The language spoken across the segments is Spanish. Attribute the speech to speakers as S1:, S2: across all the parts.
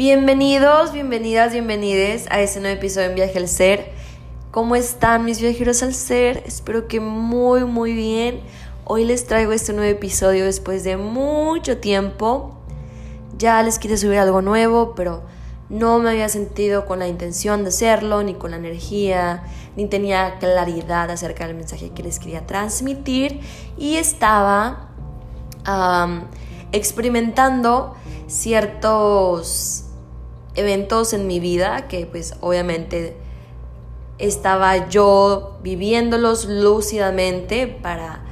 S1: Bienvenidos, bienvenidas, bienvenides a este nuevo episodio en Viaje al Ser. ¿Cómo están mis viajeros al ser? Espero que muy, muy bien. Hoy les traigo este nuevo episodio después de mucho tiempo. Ya les quise subir algo nuevo, pero no me había sentido con la intención de hacerlo, ni con la energía, ni tenía claridad acerca del mensaje que les quería transmitir. Y estaba experimentando ciertos eventos en mi vida que pues obviamente estaba yo viviéndolos lúcidamente para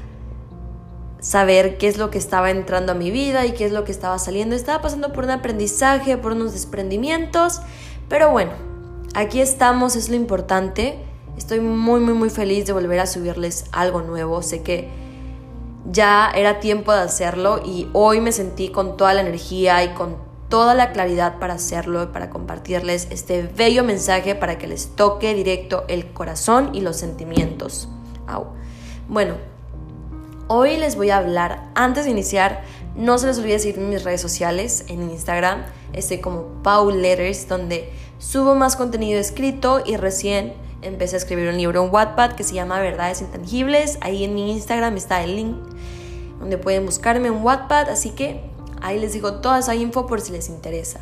S1: saber qué es lo que estaba entrando a mi vida y qué es lo que estaba saliendo. Estaba pasando por un aprendizaje, por unos desprendimientos, pero bueno, aquí estamos, es lo importante. Estoy muy, muy, muy feliz de volver a subirles algo nuevo. Sé que ya era tiempo de hacerlo y hoy me sentí con toda la energía y con toda la claridad para hacerlo para compartirles este bello mensaje para que les toque directo el corazón y los sentimientos. Bueno, hoy les voy a hablar, antes de iniciar, no se les olvide seguirme en mis redes sociales, en Instagram, estoy como Paul Letters, donde subo más contenido escrito y recién empecé a escribir un libro en Wattpad que se llama Verdades Intangibles. Ahí en mi Instagram está el link donde pueden buscarme en Wattpad, así que ahí les digo toda esa info por si les interesa.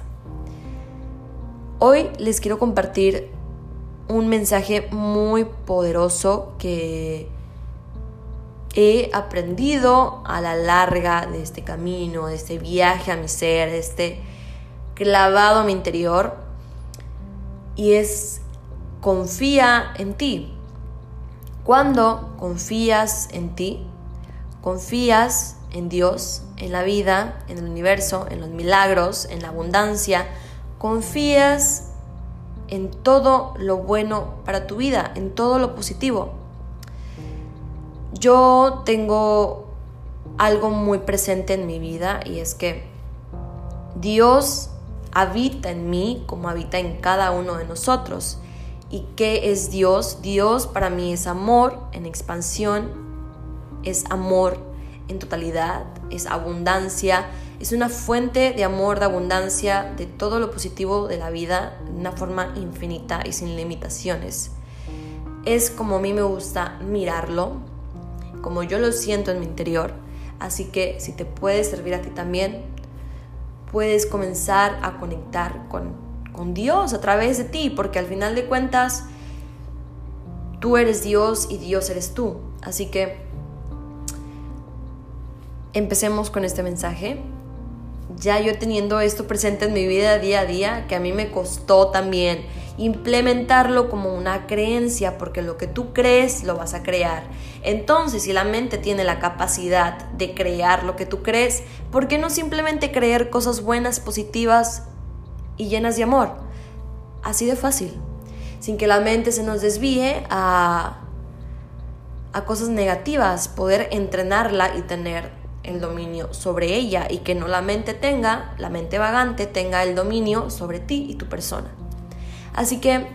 S1: Hoy les quiero compartir un mensaje muy poderoso que he aprendido a la larga de este camino, de este viaje a mi ser, de este clavado a mi interior. Y es confía en ti. Cuando confías en ti, confías en Dios, en la vida, en el universo, en los milagros, en la abundancia, confías en todo lo bueno para tu vida, en todo lo positivo. Yo tengo algo muy presente en mi vida y es que Dios habita en mí como habita en cada uno de nosotros. ¿Y qué es Dios? Dios para mí es amor en expansión, es amor en totalidad, es abundancia, es una fuente de amor, de abundancia, de todo lo positivo de la vida, de una forma infinita y sin limitaciones. Es como a mí me gusta mirarlo, como yo lo siento en mi interior, así que si te puede servir a ti también, puedes comenzar a conectar con con Dios a través de ti, porque al final de cuentas tú eres Dios y Dios eres tú. Así que empecemos con este mensaje. Ya yo teniendo esto presente en mi vida día a día, que a mí me costó también implementarlo como una creencia, porque lo que tú crees lo vas a crear. Entonces, si la mente tiene la capacidad de crear lo que tú crees, ¿por qué no simplemente creer cosas buenas, positivas y llenas de amor. Así de fácil. Sin que la mente se nos desvíe a, a cosas negativas, poder entrenarla y tener el dominio sobre ella y que no la mente tenga, la mente vagante tenga el dominio sobre ti y tu persona. Así que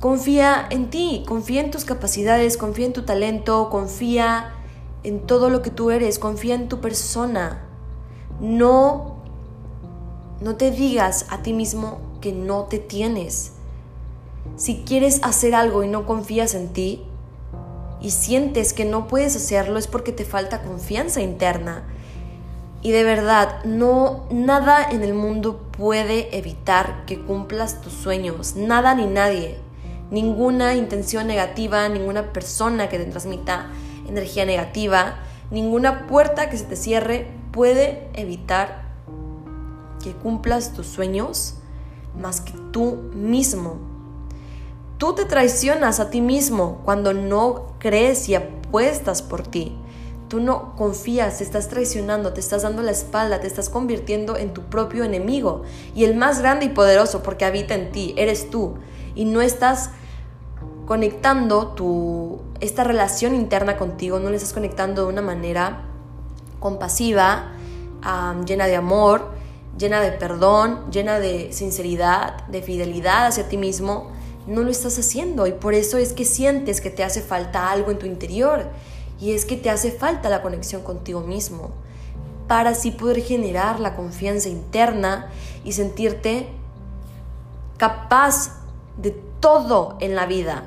S1: confía en ti, confía en tus capacidades, confía en tu talento, confía en todo lo que tú eres, confía en tu persona. No no te digas a ti mismo que no te tienes. Si quieres hacer algo y no confías en ti y sientes que no puedes hacerlo es porque te falta confianza interna. Y de verdad, no nada en el mundo puede evitar que cumplas tus sueños, nada ni nadie. Ninguna intención negativa, ninguna persona que te transmita energía negativa, ninguna puerta que se te cierre puede evitar que cumplas tus sueños más que tú mismo. Tú te traicionas a ti mismo cuando no crees y apuestas por ti. Tú no confías, te estás traicionando, te estás dando la espalda, te estás convirtiendo en tu propio enemigo. Y el más grande y poderoso porque habita en ti, eres tú. Y no estás conectando tu, esta relación interna contigo, no le estás conectando de una manera compasiva, llena de amor, llena de perdón, llena de sinceridad, de fidelidad hacia ti mismo, no lo estás haciendo y por eso es que sientes que te hace falta algo en tu interior y es que te hace falta la conexión contigo mismo. para así poder generar la confianza interna y sentirte capaz de todo en la vida.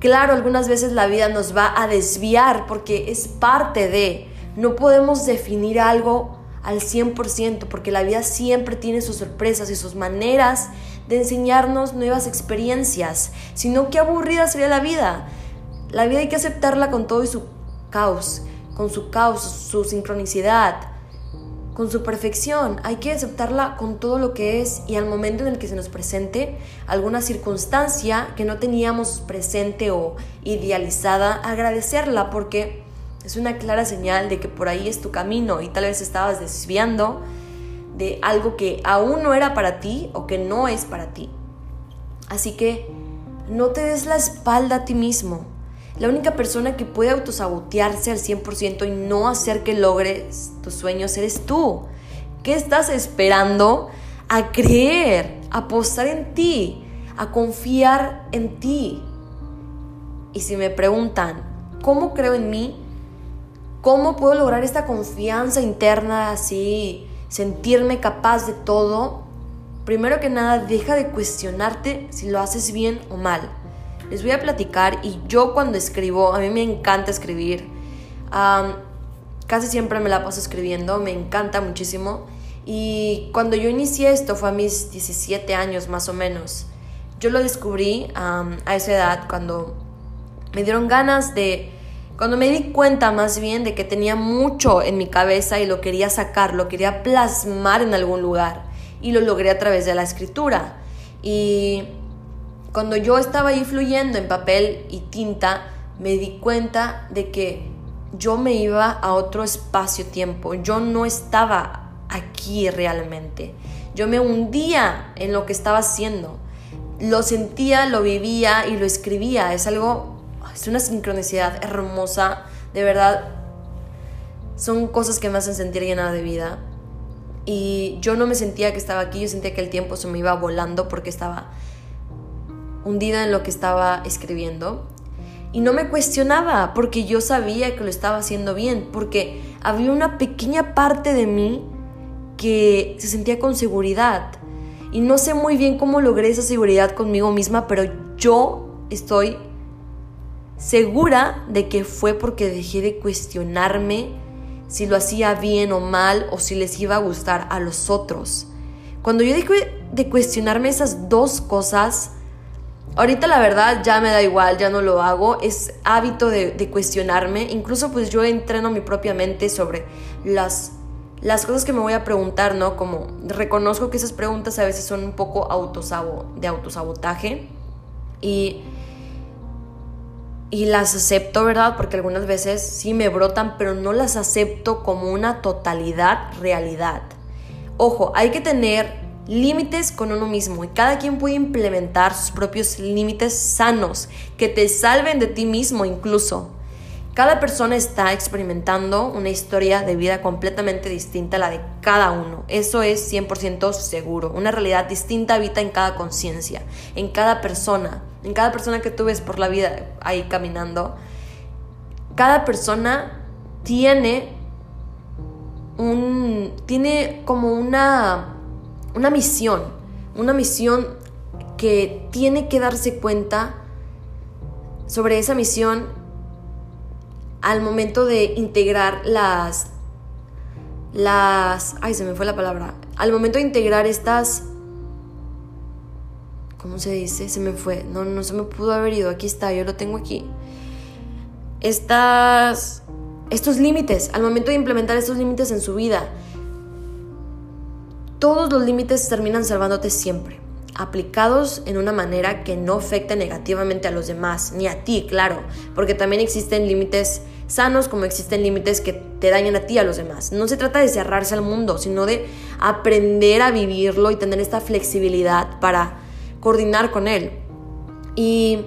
S1: Claro, algunas veces la vida nos va a desviar porque es parte de, no podemos definir algo al 100% porque la vida siempre tiene sus sorpresas y sus maneras de enseñarnos nuevas experiencias, sino qué aburrida sería la vida. La vida hay que aceptarla con todo y su caos, con su caos, su sincronicidad, con su perfección. Hay que aceptarla con todo lo que es y al momento en el que se nos presente alguna circunstancia que no teníamos presente o idealizada, agradecerla porque es una clara señal de que por ahí es tu camino y tal vez estabas desviando de algo que aún no era para ti o que no es para ti. Así que no te des la espalda a ti mismo. La única persona que puede autosabotearse al 100% y no hacer que logres tus sueños eres tú. ¿Qué estás esperando a creer, a apostar en ti, a confiar en ti? Y si me preguntan, ¿cómo creo en mí? ¿Cómo puedo lograr esta confianza interna así, sentirme capaz de todo? Primero que nada, deja de cuestionarte si lo haces bien o mal. Les voy a platicar y yo cuando escribo, a mí me encanta escribir. casi siempre me la paso escribiendo, me encanta muchísimo. Y cuando yo inicié esto fue a mis 17 años más o menos. Yo lo descubrí a esa edad cuando me dieron ganas de cuando me di cuenta más bien de que tenía mucho en mi cabeza y lo quería sacar, lo quería plasmar en algún lugar y lo logré a través de la escritura. Y cuando yo estaba ahí fluyendo en papel y tinta, me di cuenta de que yo me iba a otro espacio-tiempo, yo no estaba aquí realmente. Yo me hundía en lo que estaba haciendo. Lo sentía, lo vivía y lo escribía. Es algo es una sincronicidad hermosa, de verdad. Son cosas que me hacen sentir llena de vida. Y yo no me sentía que estaba aquí, yo sentía que el tiempo se me iba volando porque estaba hundida en lo que estaba escribiendo. Y no me cuestionaba porque yo sabía que lo estaba haciendo bien, porque había una pequeña parte de mí que se sentía con seguridad. Y no sé muy bien cómo logré esa seguridad conmigo misma, pero yo estoy segura de que fue porque dejé de cuestionarme si lo hacía bien o mal o si les iba a gustar a los otros. Cuando yo dejé de cuestionarme esas dos cosas, ahorita la verdad ya me da igual, ya no lo hago, es hábito de, cuestionarme, incluso pues yo entreno mi propia mente sobre las, las cosas que me voy a preguntar, ¿no? Como reconozco que esas preguntas a veces son un poco de autosabotaje y y las acepto, ¿verdad? Porque algunas veces sí me brotan, pero no las acepto como una totalidad realidad. Ojo, hay que tener límites con uno mismo y cada quien puede implementar sus propios límites sanos que te salven de ti mismo incluso. Cada persona está experimentando una historia de vida completamente distinta a la de cada uno. Eso es 100% seguro. Una realidad distinta habita en cada conciencia, en cada persona, en cada persona que tú ves por la vida ahí caminando. Cada persona tiene un tiene como una una misión, una misión que tiene que darse cuenta sobre esa misión al momento de integrar las las ay se me fue la palabra al momento de integrar estas ¿cómo se dice? se me fue no no se me pudo haber ido aquí está yo lo tengo aquí estas estos límites al momento de implementar estos límites en su vida todos los límites terminan salvándote siempre aplicados en una manera que no afecte negativamente a los demás, ni a ti, claro, porque también existen límites sanos como existen límites que te dañan a ti y a los demás. No se trata de cerrarse al mundo, sino de aprender a vivirlo y tener esta flexibilidad para coordinar con él. Y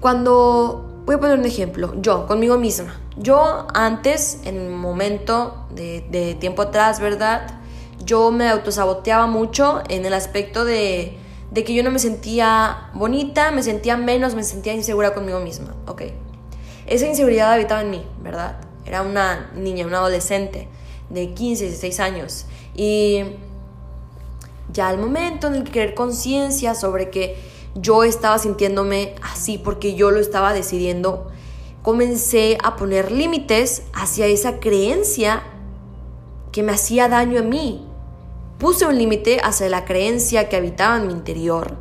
S1: cuando, voy a poner un ejemplo, yo, conmigo misma, yo antes, en un momento de, tiempo atrás, ¿verdad? yo me autosaboteaba mucho en el aspecto de, de que yo no me sentía bonita, me sentía menos, me sentía insegura conmigo misma, ¿ok? Esa inseguridad habitaba en mí, ¿verdad? era una niña, una adolescente de 15, 16 años. Y ya al momento en el que creer conciencia sobre que yo estaba sintiéndome así porque yo lo estaba decidiendo, comencé a poner límites hacia esa creencia que me hacía daño a mí. Puse un límite hacia la creencia que habitaba en mi interior,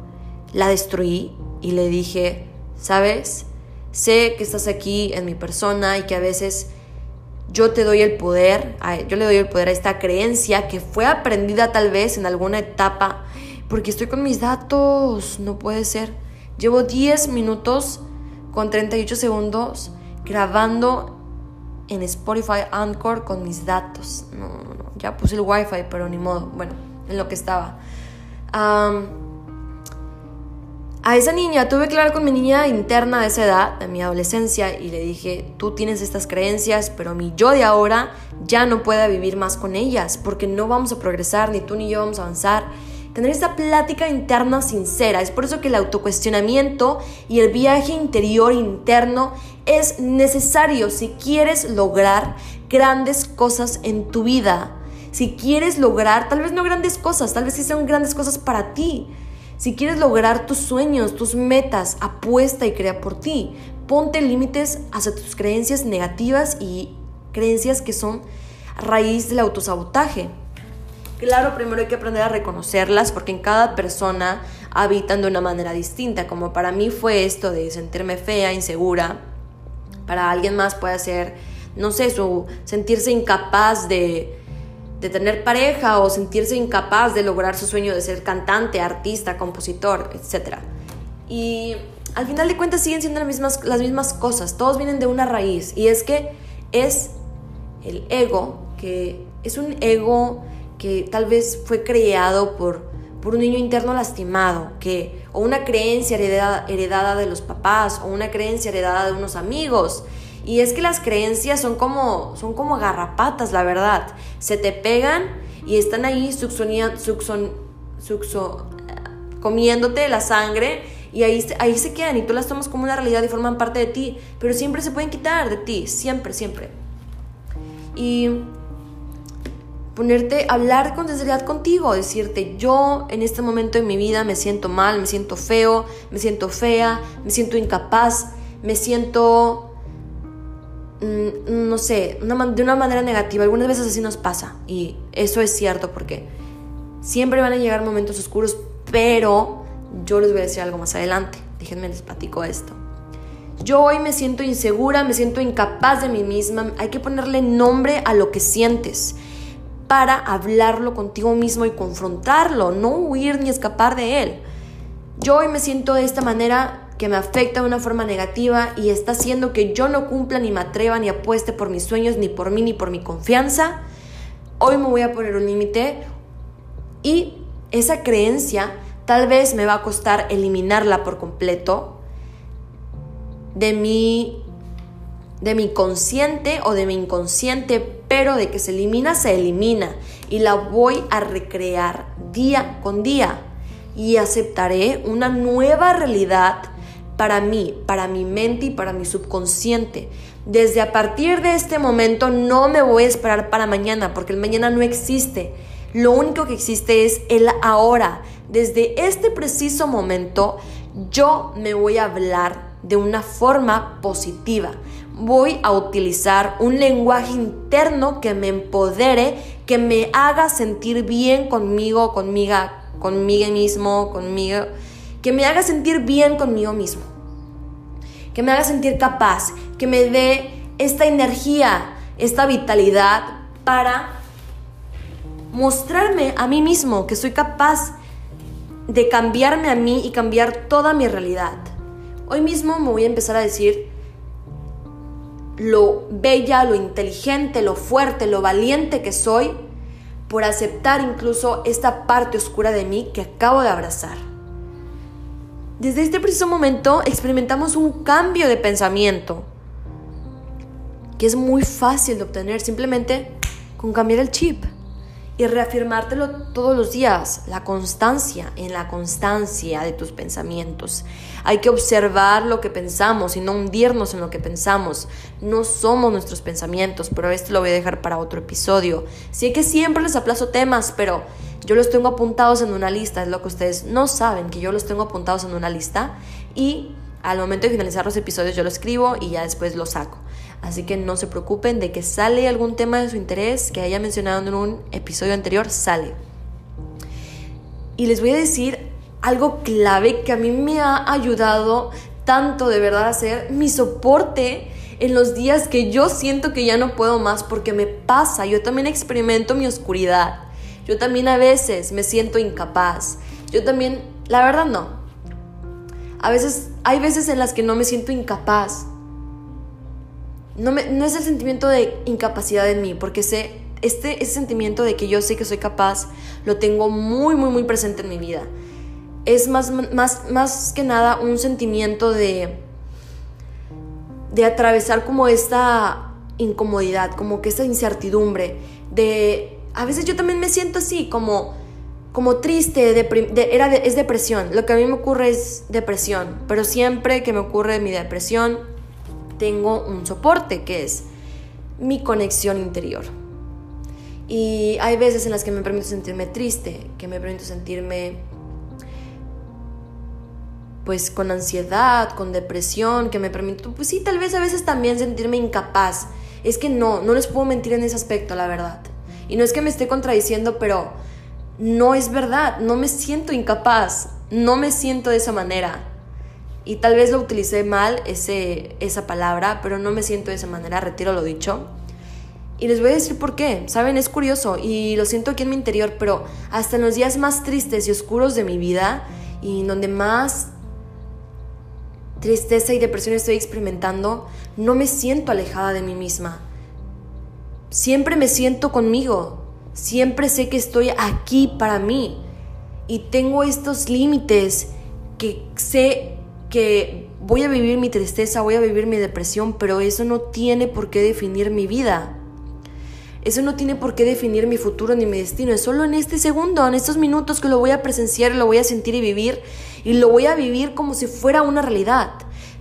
S1: la destruí y le dije, ¿sabes? Sé que estás aquí en mi persona y que a veces yo te doy el poder, yo le doy el poder a esta creencia que fue aprendida tal vez en alguna etapa, porque estoy con mis datos, no puede ser. Llevo 10 minutos con 38 segundos grabando en Spotify Anchor con mis datos. No, no, no, ya puse el wifi, pero ni modo, bueno, en lo que estaba a esa niña, tuve que hablar con mi niña interna de esa edad, de mi adolescencia, y le dije, tú tienes estas creencias, pero mi yo de ahora ya no pueda vivir más con ellas, porque no vamos a progresar, ni tú ni yo vamos a avanzar. Tener esta plática interna sincera, es por eso que el autocuestionamiento y el viaje interior interno es necesario si quieres lograr grandes cosas en tu vida. Si quieres lograr, tal vez no grandes cosas, tal vez sí sean grandes cosas para ti, si quieres lograr tus sueños, tus metas, apuesta y crea por ti. Ponte límites hacia tus creencias negativas y creencias que son raíz del autosabotaje. Claro, primero hay que aprender a reconocerlas porque en cada persona habitan de una manera distinta. Como para mí fue esto de sentirme fea, insegura. Para alguien más puede ser, no sé, su sentirse incapaz de, de tener pareja o sentirse incapaz de lograr su sueño de ser cantante, artista, compositor, etc. Y al final de cuentas siguen siendo las mismas, las mismas cosas, todos vienen de una raíz y es que es el ego, que es un ego que tal vez fue creado por, por un niño interno lastimado, que, o una creencia heredada, heredada de los papás, o una creencia heredada de unos amigos, y es que las creencias son como, son como garrapatas, la verdad. Se te pegan y están ahí sucson, comiéndote la sangre y ahí, ahí se quedan y tú las tomas como una realidad y forman parte de ti, pero siempre se pueden quitar de ti, siempre, siempre. Y ponerte, hablar con sinceridad contigo, decirte, yo en este momento de mi vida me siento mal, me siento feo, me siento fea, me siento incapaz, me siento no sé, de una manera negativa. Algunas veces así nos pasa y eso es cierto porque siempre van a llegar momentos oscuros, pero yo les voy a decir algo más adelante. Déjenme les platico esto. Yo hoy me siento insegura, me siento incapaz de mí misma. Hay que ponerle nombre a lo que sientes para hablarlo contigo mismo y confrontarlo, no huir ni escapar de él. Yo hoy me siento de esta manera que me afecta de una forma negativa y está haciendo que yo no cumpla ni me atreva ni apueste por mis sueños, ni por mí, ni por mi confianza, hoy me voy a poner un límite y esa creencia tal vez me va a costar eliminarla por completo de mi de mi consciente o de mi inconsciente, pero de que se elimina, se elimina y la voy a recrear día con día y aceptaré una nueva realidad para mí, para mi mente y para mi subconsciente. Desde a partir de este momento no me voy a esperar para mañana, porque el mañana no existe. Lo único que existe es el ahora. Desde este preciso momento yo me voy a hablar de una forma positiva. Voy a utilizar un lenguaje interno que me empodere, que me haga sentir bien conmigo, conmigo, conmigo mismo, conmigo que me haga sentir bien conmigo mismo, que me haga sentir capaz, que me dé esta energía, esta vitalidad para mostrarme a mí mismo que soy capaz de cambiarme a mí y cambiar toda mi realidad. Hoy mismo me voy a empezar a decir lo bella, lo inteligente, lo fuerte, lo valiente que soy por aceptar incluso esta parte oscura de mí que acabo de abrazar. Desde este preciso momento experimentamos un cambio de pensamiento que es muy fácil de obtener simplemente con cambiar el chip. y reafirmártelo todos los días, la constancia, en la constancia de tus pensamientos. Hay que observar lo que pensamos y no hundirnos en lo que pensamos. No somos nuestros pensamientos, pero esto lo voy a dejar para otro episodio. Sé que siempre les aplazo temas, pero yo los tengo apuntados en una lista, es lo que ustedes no saben, que yo los tengo apuntados en una lista y al momento de finalizar los episodios yo lo escribo y ya después lo saco. Así que no se preocupen de que sale algún tema de su interés que haya mencionado en un episodio anterior, sale. Y les voy a decir algo clave que a mí me ha ayudado tanto de verdad a ser mi soporte en los días que yo siento que ya no puedo más porque me pasa, yo también experimento mi oscuridad, yo también a veces me siento incapaz, yo también, la verdad no, a veces, hay veces en las que no me siento incapaz, no, no es el sentimiento de incapacidad en mí, porque sé, este, ese sentimiento de que yo sé que soy capaz, lo tengo muy, muy, muy presente en mi vida. Es más, más, más que nada un sentimiento de, de atravesar como esta incomodidad, como que esta incertidumbre, de, a veces yo también me siento así, como, como triste, era es depresión, lo que a mí me ocurre es depresión, pero siempre que me ocurre mi depresión, tengo un soporte que es mi conexión interior. Y hay veces en las que me permito sentirme triste, que me permito sentirme pues con ansiedad, con depresión, que me permito, pues sí, tal vez a veces también sentirme incapaz. Es que no, no les puedo mentir en ese aspecto, la verdad. Y no es que me esté contradiciendo, pero no es verdad, no me siento incapaz, no me siento de esa manera. Y tal vez lo utilicé mal ese, esa palabra, pero no me siento de esa manera, retiro lo dicho. Y les voy a decir por qué. Saben, es curioso y lo siento aquí en mi interior, pero hasta en los días más tristes y oscuros de mi vida y donde más tristeza y depresión estoy experimentando, no me siento alejada de mí misma. Siempre me siento conmigo. Siempre sé que estoy aquí para mí. Y tengo estos límites que sé que voy a vivir mi tristeza, voy a vivir mi depresión, pero eso no tiene por qué definir mi vida. Eso no tiene por qué definir mi futuro ni mi destino. Es solo en este segundo, en estos minutos que lo voy a presenciar, lo voy a sentir y vivir. Y lo voy a vivir como si fuera una realidad.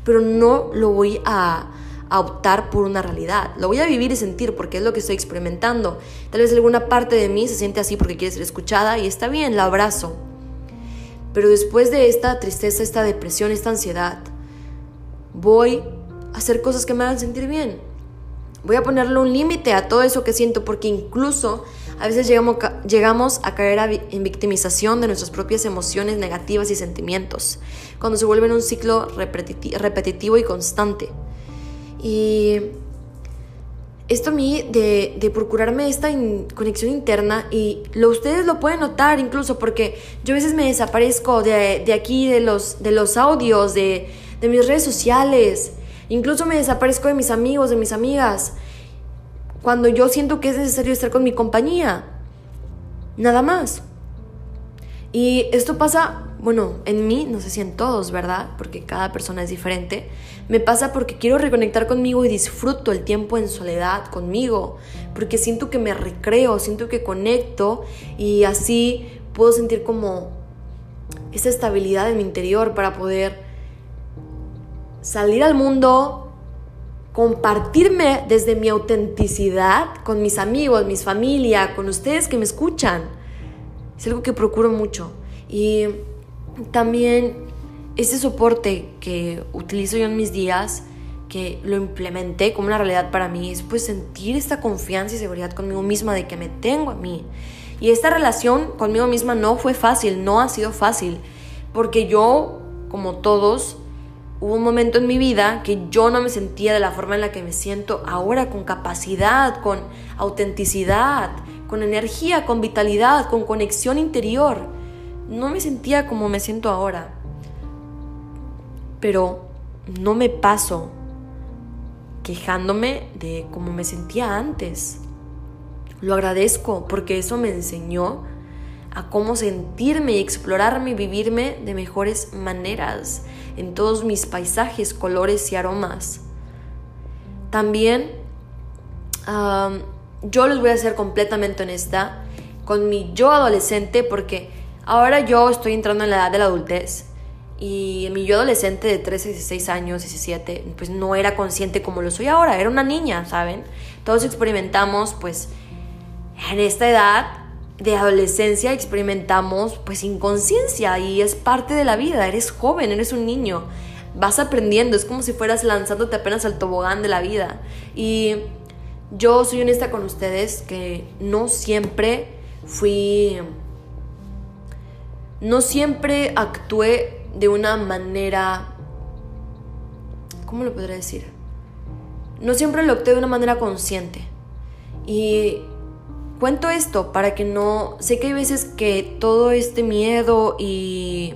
S1: Pero no lo voy a, a optar por una realidad. Lo voy a vivir y sentir porque es lo que estoy experimentando. Tal vez alguna parte de mí se siente así porque quiere ser escuchada y está bien, la abrazo. Pero después de esta tristeza, esta depresión, esta ansiedad, voy a hacer cosas que me hagan sentir bien. Voy a ponerle un límite a todo eso que siento porque incluso a veces llegamos, a caer en victimización de nuestras propias emociones negativas y sentimientos, cuando se vuelven un ciclo repetitivo y constante. Y esto a mí de, de procurarme esta conexión interna y lo, ustedes lo pueden notar incluso porque yo a veces me desaparezco de, de aquí, de los, de los audios, de, de mis redes sociales, incluso me desaparezco de mis amigos, de mis amigas, cuando yo siento que es necesario estar con mi compañía, nada más. Y esto pasa bueno, en mí, no sé si en todos, ¿verdad? Porque cada persona es diferente. Me pasa porque quiero reconectar conmigo y disfruto el tiempo en soledad conmigo, porque siento que me recreo, siento que conecto y así puedo sentir como esa estabilidad en mi interior para poder salir al mundo, compartirme desde mi autenticidad con mis amigos, mis familia, con ustedes que me escuchan. Es algo que procuro mucho. Y también ese soporte que utilizo yo en mis días, que lo implementé como una realidad para mí, es pues sentir esta confianza y seguridad conmigo misma de que me tengo a mí. Y esta relación conmigo misma no fue fácil, no ha sido fácil, porque yo, como todos, hubo un momento en mi vida que yo no me sentía de la forma en la que me siento ahora, con capacidad, con autenticidad, con energía, con vitalidad, con conexión interior no me sentía como me siento ahora. Pero no me paso quejándome de cómo me sentía antes. Lo agradezco porque eso me enseñó a cómo sentirme y explorarme y vivirme de mejores maneras en todos mis paisajes, colores y aromas. También yo les voy a ser completamente honesta con mi yo adolescente, porque ahora yo estoy entrando en la edad de la adultez y mi yo adolescente de 13, 16 años, 17, pues no era consciente como lo soy ahora, era una niña, ¿saben? Todos experimentamos, pues, en esta edad de adolescencia experimentamos, pues, inconsciencia y es parte de la vida, eres joven, eres un niño, vas aprendiendo, es como si fueras lanzándote apenas al tobogán de la vida. Y yo soy honesta con ustedes que no siempre fui, no siempre actué de una manera, ¿cómo lo podría decir? No siempre lo opté de una manera consciente. Y cuento esto para que no, sé que hay veces que todo este miedo y,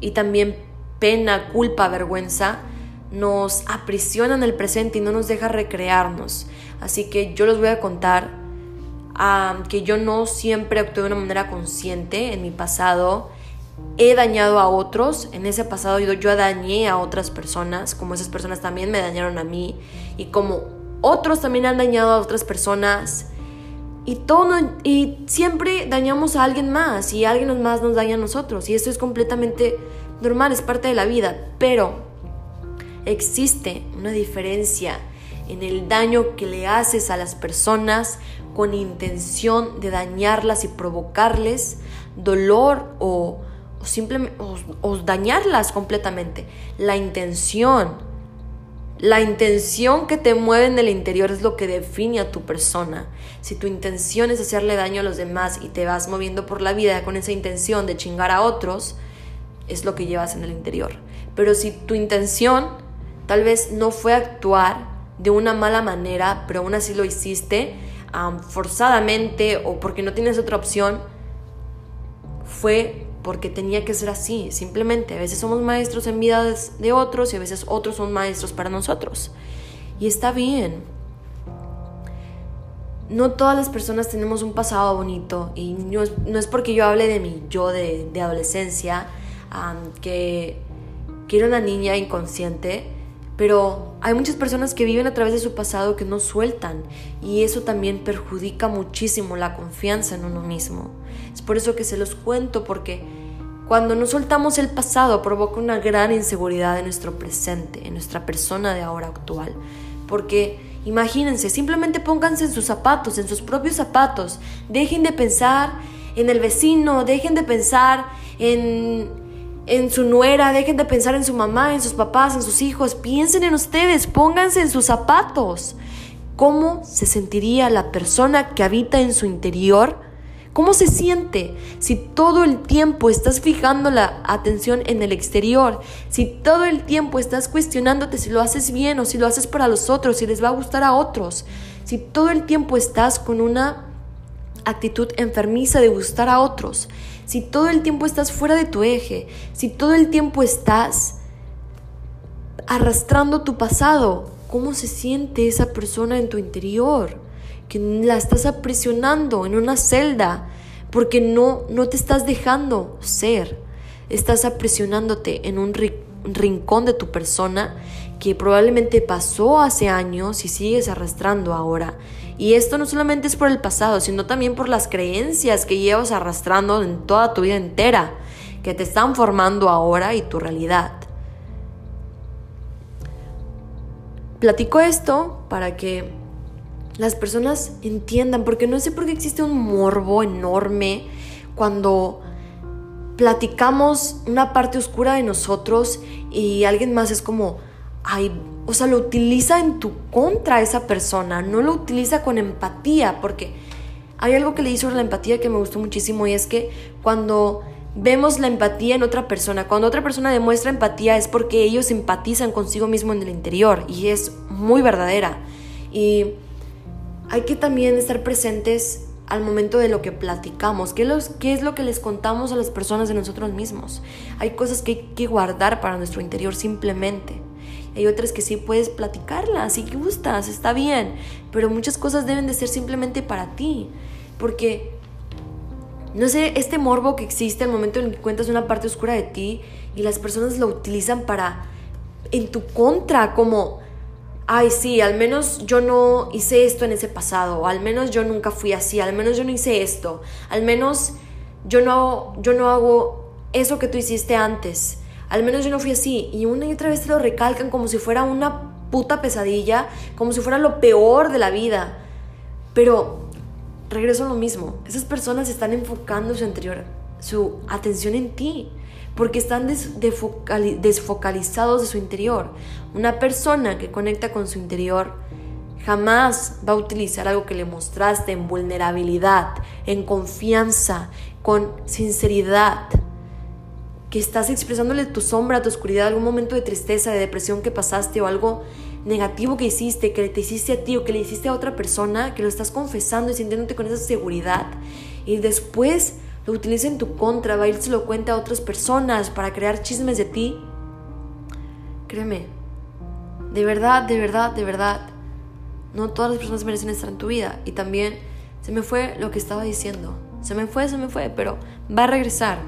S1: y también pena, culpa, vergüenza, nos aprisiona en el presente y no nos deja recrearnos. Así que yo les voy a contar ah, que yo no siempre actué de una manera consciente en mi pasado he dañado a otros, en ese pasado yo, yo dañé a otras personas, como esas personas también me dañaron a mí, y como otros también han dañado a otras personas, y, todo, y siempre dañamos a alguien más, y alguien más nos daña a nosotros, y eso es completamente normal, es parte de la vida, pero existe una diferencia en el daño que le haces a las personas con intención de dañarlas y provocarles dolor o simplemente o, dañarlas completamente. La intención, la intención que te mueve en el interior es lo que define a tu persona. Si tu intención es hacerle daño a los demás y te vas moviendo por la vida con esa intención de chingar a otros, es lo que llevas en el interior. Pero si tu intención tal vez no fue actuar de una mala manera, pero aún así lo hiciste forzadamente o porque no tienes otra opción, fue porque tenía que ser así, simplemente. A veces somos maestros en vidas de otros y a veces otros son maestros para nosotros. Y está bien. No todas las personas tenemos un pasado bonito y no es, porque yo hable de mi yo de, adolescencia, que, que era una niña inconsciente, pero hay muchas personas que viven a través de su pasado que no sueltan y eso también perjudica muchísimo la confianza en uno mismo. Es por eso que se los cuento, porque cuando no soltamos el pasado provoca una gran inseguridad en nuestro presente, en nuestra persona de ahora actual. Porque imagínense, simplemente pónganse en sus zapatos, en sus propios zapatos. Dejen de pensar en el vecino, dejen de pensar en, en su nuera, dejen de pensar en su mamá, en sus papás, en sus hijos. Piensen en ustedes, pónganse en sus zapatos. ¿Cómo se sentiría la persona que habita en su interior? ¿Cómo se siente si todo el tiempo estás fijando la atención en el exterior? Si todo el tiempo estás cuestionándote si lo haces bien o si lo haces para los otros, si les va a gustar a otros. Si todo el tiempo estás con una actitud enfermiza de gustar a otros. Si todo el tiempo estás fuera de tu eje. Si todo el tiempo estás arrastrando tu pasado. ¿Cómo se siente esa persona en tu interior? Que la estás aprisionando en una celda porque no, no te estás dejando ser. Estás aprisionándote en un rincón de tu persona que probablemente pasó hace años y sigues arrastrando ahora. Y esto no solamente es por el pasado, sino también por las creencias que llevas arrastrando en toda tu vida entera, que te están formando ahora y tu realidad. Platico esto para que las personas entiendan, porque no sé por qué existe un morbo enorme cuando platicamos una parte oscura de nosotros y alguien más es como, ay, o sea, lo utiliza en tu contra esa persona, no lo utiliza con empatía, porque hay algo que leí sobre la empatía que me gustó muchísimo y es que cuando vemos la empatía en otra persona, cuando otra persona demuestra empatía es porque ellos empatizan consigo mismo en el interior y es muy verdadera. Y hay que también estar presentes al momento de lo que platicamos, ¿Qué, es lo que les contamos a las personas de nosotros mismos. Hay cosas que hay que guardar para nuestro interior simplemente. Hay otras que sí puedes platicarlas, si gustas, está bien, pero muchas cosas deben de ser simplemente para ti, porque no sé, este morbo que existe al momento en que cuentas una parte oscura de ti y las personas lo utilizan para en tu contra, como ay, sí, al menos yo no hice esto en ese pasado, al menos yo nunca fui así, al menos yo no hice esto, al menos yo no, yo no hago eso que tú hiciste antes, al menos yo no fui así. Y una y otra vez te lo recalcan como si fuera una puta pesadilla, como si fuera lo peor de la vida. Pero regreso a lo mismo, esas personas están enfocando su anterior, su atención en ti porque están desfocalizados de su interior. Una persona que conecta con su interior jamás va a utilizar algo que le mostraste en vulnerabilidad, en confianza, con sinceridad, que estás expresándole tu sombra, tu oscuridad, algún momento de tristeza, de depresión que pasaste o algo negativo que hiciste, que te hiciste a ti o que le hiciste a otra persona, que lo estás confesando y sintiéndote con esa seguridad. Y después lo utiliza en tu contra, va a irse lo cuenta a otras personas para crear chismes de ti, créeme, de verdad, de verdad, de verdad, no todas las personas merecen estar en tu vida. Y también se me fue lo que estaba diciendo. Se me fue, se me fue, pero va a regresar.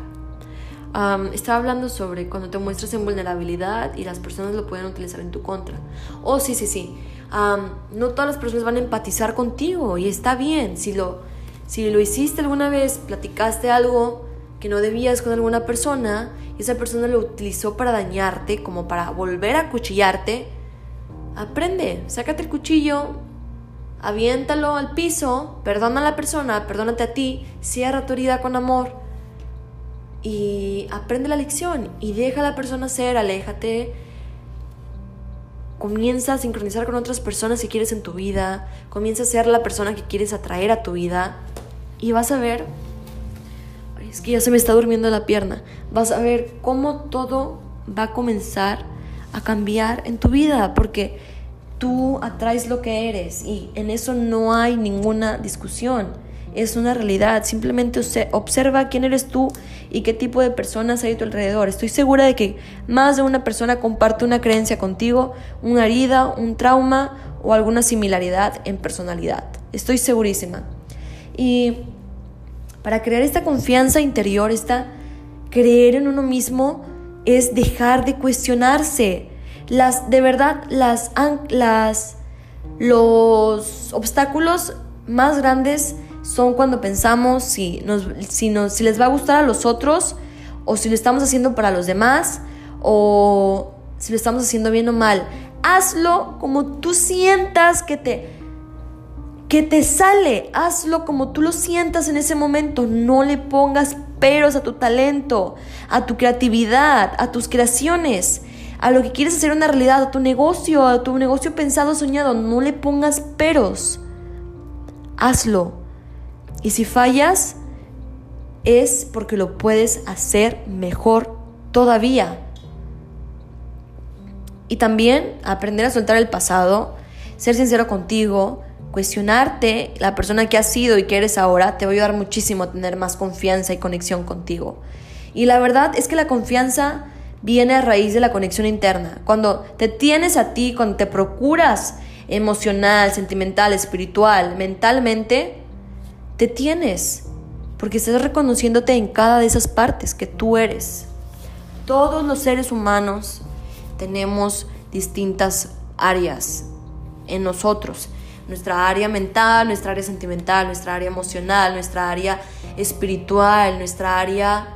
S1: estaba hablando sobre cuando te muestras en vulnerabilidad y las personas lo pueden utilizar en tu contra. Oh, sí, sí, sí. no todas las personas van a empatizar contigo y está bien si lo si lo hiciste alguna vez, platicaste algo que no debías con alguna persona y esa persona lo utilizó para dañarte, como para volver a cuchillarte, aprende, sácate el cuchillo, aviéntalo al piso, perdona a la persona, perdónate a ti, cierra tu herida con amor y aprende la lección y deja a la persona ser, aléjate. Comienza a sincronizar con otras personas que quieres en tu vida, comienza a ser la persona que quieres atraer a tu vida y vas a ver, es que ya se me está durmiendo la pierna, vas a ver cómo todo va a comenzar a cambiar en tu vida, porque tú atraes lo que eres y en eso no hay ninguna discusión. Es una realidad, simplemente observa quién eres tú y qué tipo de personas hay a tu alrededor. Estoy segura de que más de una persona comparte una creencia contigo, una herida, un trauma o alguna similaridad en personalidad. Estoy segurísima. Y para crear esta confianza interior, esta creer en uno mismo, es dejar de cuestionarse. Las, de verdad, las, las, los obstáculos más grandes son cuando pensamos si, nos, si, nos, si les va a gustar a los otros o si lo estamos haciendo para los demás o si lo estamos haciendo bien o mal. Hazlo como tú sientas que te que te sale, hazlo como tú lo sientas en ese momento, no le pongas peros a tu talento, a tu creatividad, a tus creaciones, a lo que quieres hacer una realidad, a tu negocio, a tu negocio pensado, soñado, no le pongas peros, hazlo. Y si fallas, es porque lo puedes hacer mejor todavía. Y también aprender a soltar el pasado, ser sincero contigo, cuestionarte la persona que has sido y que eres ahora te va a ayudar muchísimo a tener más confianza y conexión contigo. Y la verdad es que la confianza viene a raíz de la conexión interna. Cuando te tienes a ti, cuando te procuras emocional, sentimental, espiritual, mentalmente, te tienes. Porque estás reconociéndote en cada de esas partes que tú eres. Todos los seres humanos tenemos distintas áreas en nosotros nuestra área mental, nuestra área sentimental, nuestra área emocional, nuestra área espiritual, nuestra área...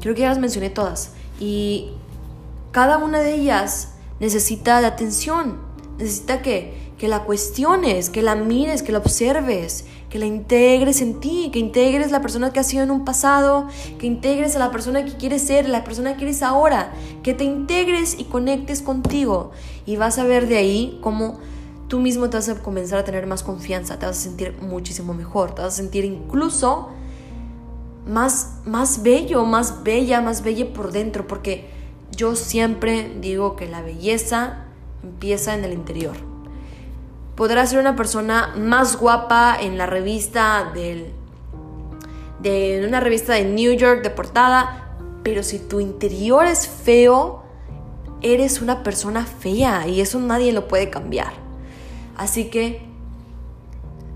S1: creo que ya las mencioné todas. Y cada una de ellas necesita de atención, necesita que, que la cuestiones, que la mires, que la observes, que la integres en ti, que integres la persona que has sido en un pasado, que integres a la persona que quieres ser, la persona que eres ahora, que te integres y conectes contigo. Y vas a ver de ahí cómo tú mismo te vas a comenzar a tener más confianza, te vas a sentir muchísimo mejor, te vas a sentir incluso más, más bello, más bella, más bella por dentro, porque yo siempre digo que la belleza empieza en el interior podrás ser una persona más guapa en la revista del, de una revista de New York de portada, pero si tu interior es feo, eres una persona fea y eso nadie lo puede cambiar. Así que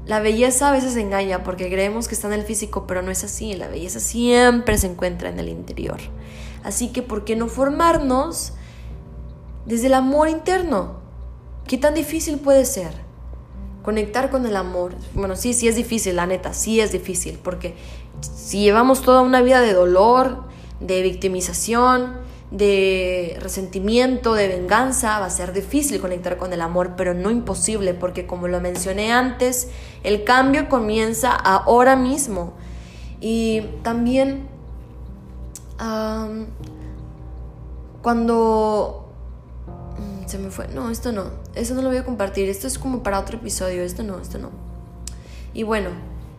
S1: la belleza a veces engaña porque creemos que está en el físico, pero no es así. La belleza siempre se encuentra en el interior. Así que, ¿por qué no formarnos desde el amor interno. ¿Qué tan difícil puede ser? Conectar con el amor. Bueno, sí, sí es difícil, la neta, sí es difícil, porque si llevamos toda una vida de dolor, de victimización, de resentimiento, de venganza, va a ser difícil conectar con el amor, pero no imposible, porque como lo mencioné antes, el cambio comienza ahora mismo. Y también cuando... Se me fue, no, esto no, esto no lo voy a compartir, esto es como para otro episodio, esto no, esto no. Y bueno,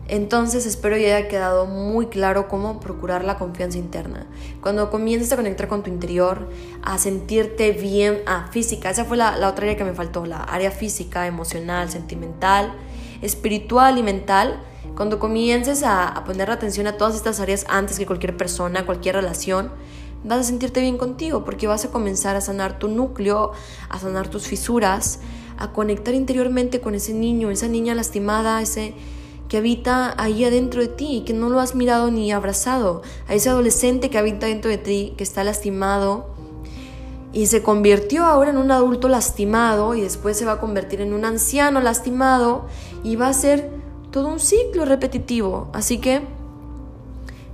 S1: entonces espero ya haya quedado muy claro cómo procurar la confianza interna. Cuando comiences a conectar con tu interior, a sentirte bien, ah, física, esa fue la, otra área que me faltó, la área física, emocional, sentimental, espiritual y mental. Cuando comiences a, a poner atención a todas estas áreas antes que cualquier persona, cualquier relación, vas a sentirte bien contigo porque vas a comenzar a sanar tu núcleo, a sanar tus fisuras, a conectar interiormente con ese niño, esa niña lastimada, ese que habita ahí adentro de ti, que no lo has mirado ni abrazado, a ese adolescente que habita dentro de ti, que está lastimado y se convirtió ahora en un adulto lastimado y después se va a convertir en un anciano lastimado y va a ser todo un ciclo repetitivo. Así que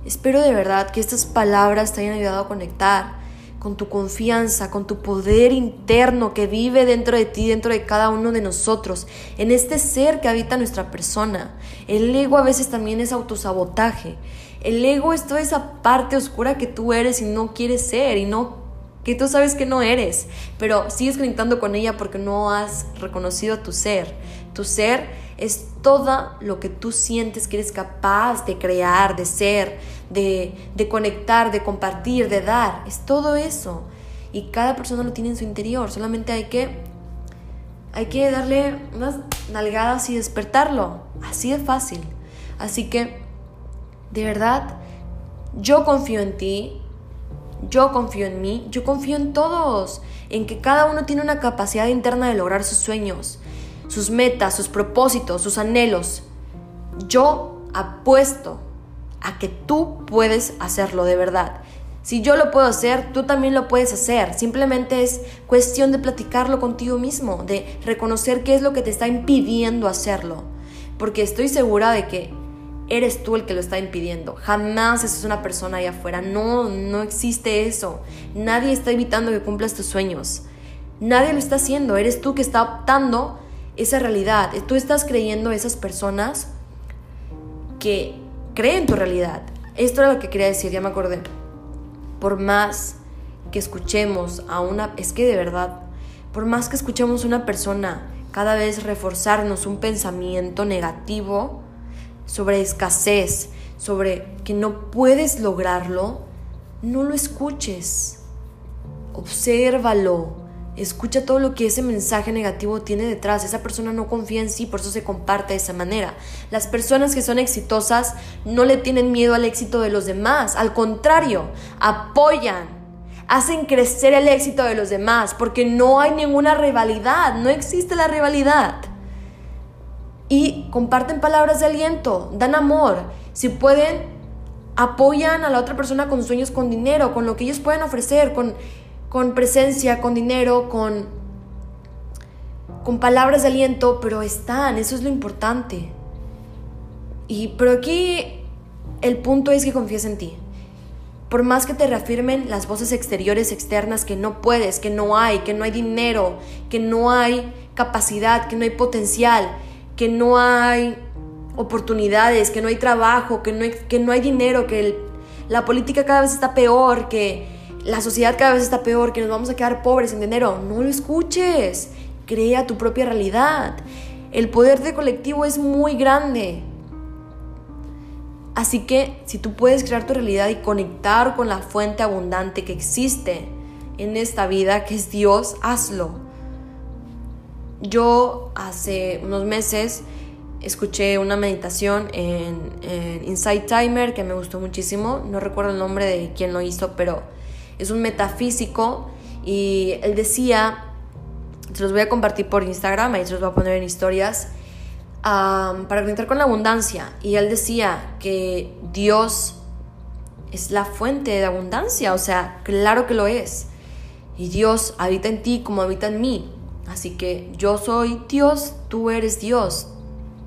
S1: espero de verdad que estas palabras te hayan ayudado a conectar con tu confianza, con tu poder interno que vive dentro de ti, dentro de cada uno de nosotros, en este ser que habita nuestra persona. El ego a veces también es autosabotaje. El ego es toda esa parte oscura que tú eres y no quieres ser y no que tú sabes que no eres, pero sigues conectando con ella porque no has reconocido tu ser. Tu ser es todo lo que tú sientes que eres capaz de crear, de ser, de, de conectar, de compartir, de dar. Es todo eso. Y cada persona lo tiene en su interior. Solamente hay que, hay que darle unas nalgadas y despertarlo. Así de fácil. Así que, de verdad, yo confío en ti. Yo confío en mí. Yo confío en todos. En que cada uno tiene una capacidad interna de lograr sus sueños sus metas, sus propósitos, sus anhelos. Yo apuesto a que tú puedes hacerlo de verdad. Si yo lo puedo hacer, tú también lo puedes hacer. Simplemente es cuestión de platicarlo contigo mismo, de reconocer qué es lo que te está impidiendo hacerlo. Porque estoy segura de que eres tú el que lo está impidiendo. Jamás es una persona allá afuera. No, no existe eso. Nadie está evitando que cumplas tus sueños. Nadie lo está haciendo. Eres tú que está optando esa realidad. Tú estás creyendo esas personas que creen tu realidad. Esto era lo que quería decir, ya me acordé. Por más que escuchemos a una... Es que de verdad, por más que escuchemos a una persona cada vez reforzarnos un pensamiento negativo sobre escasez, sobre que no puedes lograrlo, no lo escuches. Obsérvalo Escucha todo lo que ese mensaje negativo tiene detrás. Esa persona no confía en sí, por eso se comparte de esa manera. Las personas que son exitosas no le tienen miedo al éxito de los demás. Al contrario, apoyan, hacen crecer el éxito de los demás, porque no hay ninguna rivalidad, no existe la rivalidad. Y comparten palabras de aliento, dan amor. Si pueden, apoyan a la otra persona con sueños, con dinero, con lo que ellos pueden ofrecer, con con presencia, con dinero, con, con palabras de aliento, pero están, eso es lo importante. Y, pero aquí el punto es que confíes en ti. Por más que te reafirmen las voces exteriores, externas, que no puedes, que no hay, que no hay dinero, que no hay capacidad, que no hay potencial, que no hay oportunidades, que no hay trabajo, que no hay, que no hay dinero, que la política cada vez está peor, que la sociedad cada vez está peor, que nos vamos a quedar pobres en dinero. No lo escuches. Crea tu propia realidad. El poder de colectivo es muy grande. Así que si tú puedes crear tu realidad y conectar con la fuente abundante que existe en esta vida, que es Dios, hazlo. Yo hace unos meses escuché una meditación en, en Inside Timer que me gustó muchísimo. No recuerdo el nombre de quien lo hizo, pero es un metafísico y él decía, se los voy a compartir por Instagram, ahí se los voy a poner en historias, para conectar con la abundancia. Y él decía que Dios es la fuente de abundancia, o sea, claro que lo es. Y Dios habita en ti como habita en mí. Así que yo soy Dios, tú eres Dios.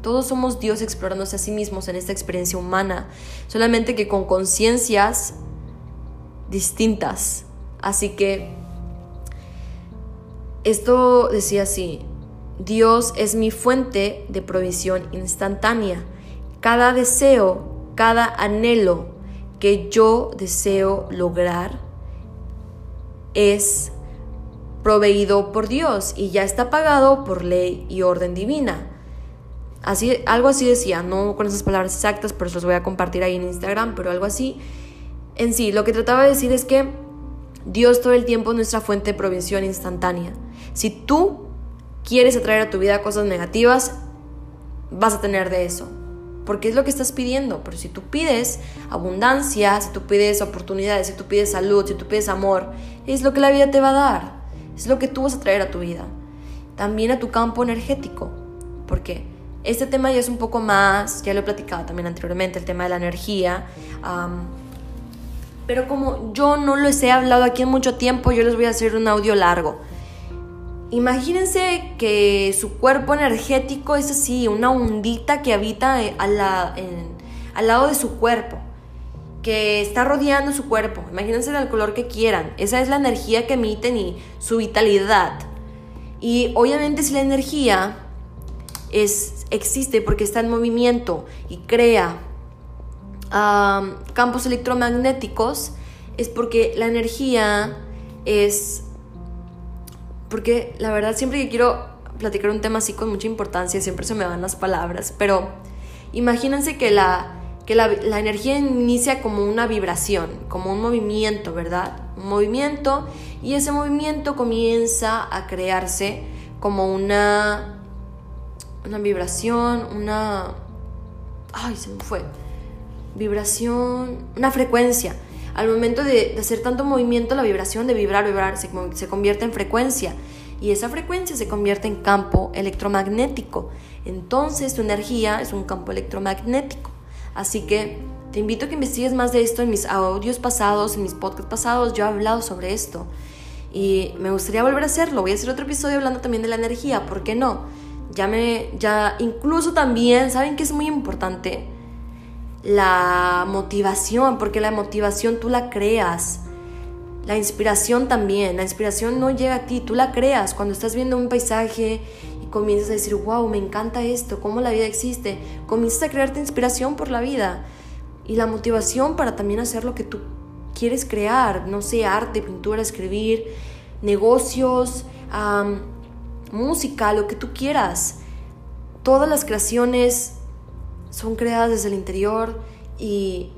S1: Todos somos Dios explorándose a sí mismos en esta experiencia humana, solamente que con conciencias distintas. Así que esto decía así, Dios es mi fuente de provisión instantánea. Cada deseo, cada anhelo que yo deseo lograr es proveído por Dios y ya está pagado por ley y orden divina. Así, algo así decía, no con esas palabras exactas, pero se los voy a compartir ahí en Instagram, pero algo así. En sí, lo que trataba de decir es que Dios todo el tiempo es nuestra fuente de provisión instantánea. Si tú quieres atraer a tu vida cosas negativas, vas a tener de eso. Porque es lo que estás pidiendo. Pero si tú pides abundancia, si tú pides oportunidades, si tú pides salud, si tú pides amor, es lo que la vida te va a dar. Es lo que tú vas a traer a tu vida. También a tu campo energético. Porque este tema ya es un poco más, ya lo he platicado también anteriormente, el tema de la energía. Pero como yo no les he hablado aquí en mucho tiempo, yo les voy a hacer un audio largo. Imagínense que su cuerpo energético es así, una ondita que habita eh, al lado de su cuerpo, que está rodeando su cuerpo. Imagínense del color que quieran. Esa es la energía que emiten y su vitalidad. Y obviamente si la energía es, existe porque está en movimiento y crea campos electromagnéticos, es porque la energía es porque la verdad siempre que quiero platicar un tema así con mucha importancia, siempre se me van las palabras, pero imagínense que la, que la, energía inicia como una vibración, como un movimiento, ¿verdad? Un movimiento y ese movimiento comienza a crearse como una, una vibración, una... Ay, se me fue. Vibración, una frecuencia al momento de, hacer tanto movimiento, la vibración de vibrar, vibrar, se, convierte en frecuencia. Y esa frecuencia se convierte en campo electromagnético. Entonces tu energía es un campo electromagnético. Así que te invito a que investigues más de esto en mis audios pasados, en mis podcasts pasados. Yo he hablado sobre esto. Y me gustaría volver a hacerlo. Voy a hacer otro episodio hablando también de la energía. ¿Por qué no? Ya me, ya, incluso también, ¿saben que es muy importante? La motivación, porque la motivación tú la creas. La inspiración también, la inspiración no llega a ti, tú la creas. Cuando estás viendo un paisaje y comienzas a decir, wow, me encanta esto, cómo la vida existe, comienzas a crearte inspiración por la vida. Y la motivación para también hacer lo que tú quieres crear, no sé, arte, pintura, escribir, negocios, música, lo que tú quieras. Todas las creaciones son creadas desde el interior y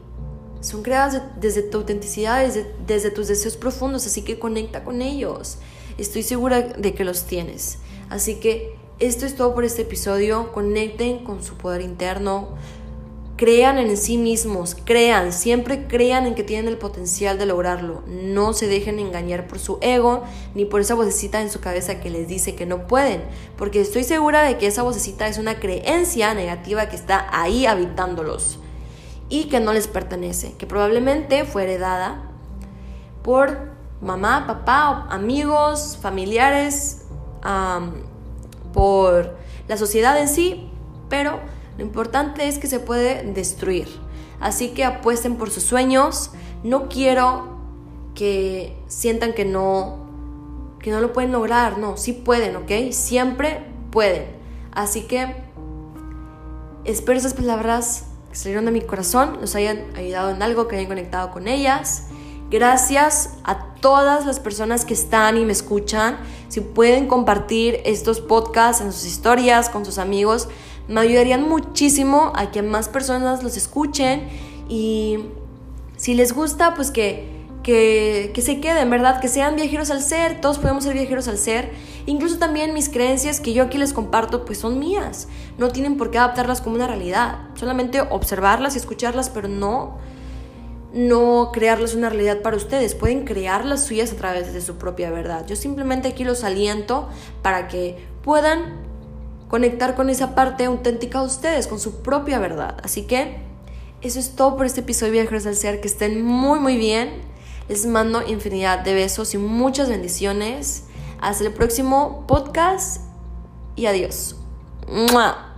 S1: son creadas desde tu autenticidad, desde, desde tus deseos profundos, así que conecta con ellos. Estoy segura de que los tienes. Así que esto es todo por este episodio. Conecten con su poder interno, crean en sí mismos, crean, siempre crean en que tienen el potencial de lograrlo. No se dejen engañar por su ego ni por esa vocecita en su cabeza que les dice que no pueden, porque estoy segura de que esa vocecita es una creencia negativa que está ahí habitándolos y que no les pertenece, que probablemente fue heredada por mamá, papá, amigos, familiares, por la sociedad en sí, pero lo importante es que se puede destruir. Así que apuesten por sus sueños. No quiero que sientan que no que no lo pueden lograr, no, sí pueden, ¿ok? Siempre pueden. Así que espero esas palabras que salieron de mi corazón, los hayan ayudado en algo, que hayan conectado con ellas. Gracias a todas las personas que están y me escuchan. Si pueden compartir estos podcasts en sus historias con sus amigos, me ayudarían muchísimo a que más personas los escuchen y si les gusta, pues que, que, que, se queden, ¿verdad? Que sean viajeros al ser, todos podemos ser viajeros al ser. Incluso también mis creencias que yo aquí les comparto, pues son mías. No tienen por qué adaptarlas como una realidad, solamente observarlas y escucharlas, pero no, no crearlas una realidad para ustedes. Pueden crear las suyas a través de su propia verdad. Yo simplemente aquí los aliento para que puedan conectar con esa parte auténtica de ustedes, con su propia verdad. Así que eso es todo por este episodio de Viajeros al Ser. Que estén muy, muy bien. Les mando infinidad de besos y muchas bendiciones. Hasta el próximo podcast y adiós. ¡Mua!